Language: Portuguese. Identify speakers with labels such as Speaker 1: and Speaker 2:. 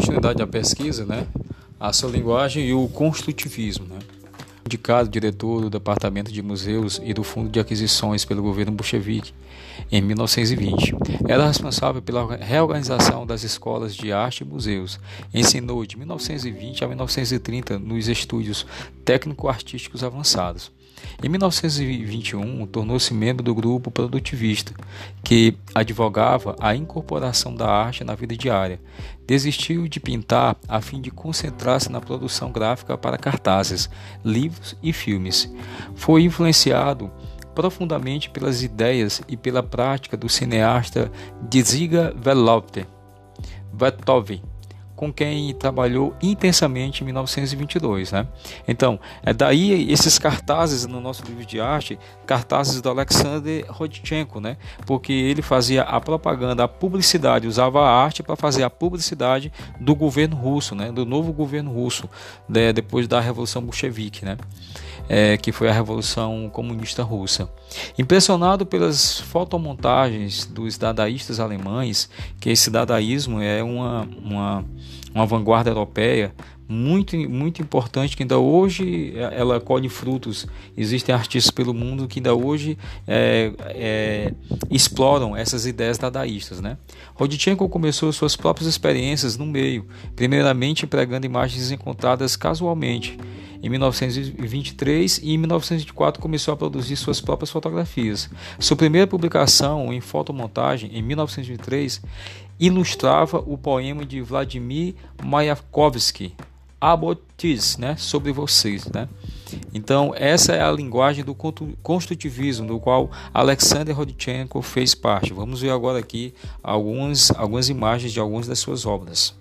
Speaker 1: continuidade à pesquisa, né, a sua linguagem e o construtivismo, né. Indicado diretor do Departamento de Museus e do Fundo de Aquisições pelo governo bolchevique em 1920. Era responsável pela reorganização das escolas de arte e museus. Ensinou de 1920 a 1930 nos estúdios técnico-artísticos avançados. Em 1921, tornou-se membro do grupo produtivista, que advogava a incorporação da arte na vida diária. Desistiu de pintar a fim de concentrar-se na produção gráfica para cartazes, livros e filmes. Foi influenciado profundamente pelas ideias e pela prática do cineasta Dziga Velovte, Vetov, com quem trabalhou intensamente em 1922. Né? Então, é daí esses cartazes no nosso livro de arte, cartazes do Alexander Rodchenko, né? porque ele fazia a propaganda, a publicidade, usava a arte para fazer a publicidade do governo russo, né? do novo governo russo, né? depois da Revolução Bolchevique. Né? É, que foi a Revolução Comunista Russa. Impressionado pelas fotomontagens dos dadaístas alemães, que esse dadaísmo é uma, uma, uma vanguarda europeia muito, muito importante que ainda hoje ela colhe frutos. Existem artistas pelo mundo que ainda hoje é, é, exploram essas ideias dadaístas. Né? Rodchenko começou suas próprias experiências no meio, primeiramente empregando imagens encontradas casualmente em 1923 e em 1924 começou a produzir suas próprias fotografias. Sua primeira publicação em fotomontagem, em 1923, ilustrava o poema de Vladimir Mayakovsky, Abotis, né, sobre vocês, né? Então, essa é a linguagem do construtivismo, do qual Alexander Rodchenko fez parte. Vamos ver agora aqui algumas, algumas imagens de algumas das suas obras.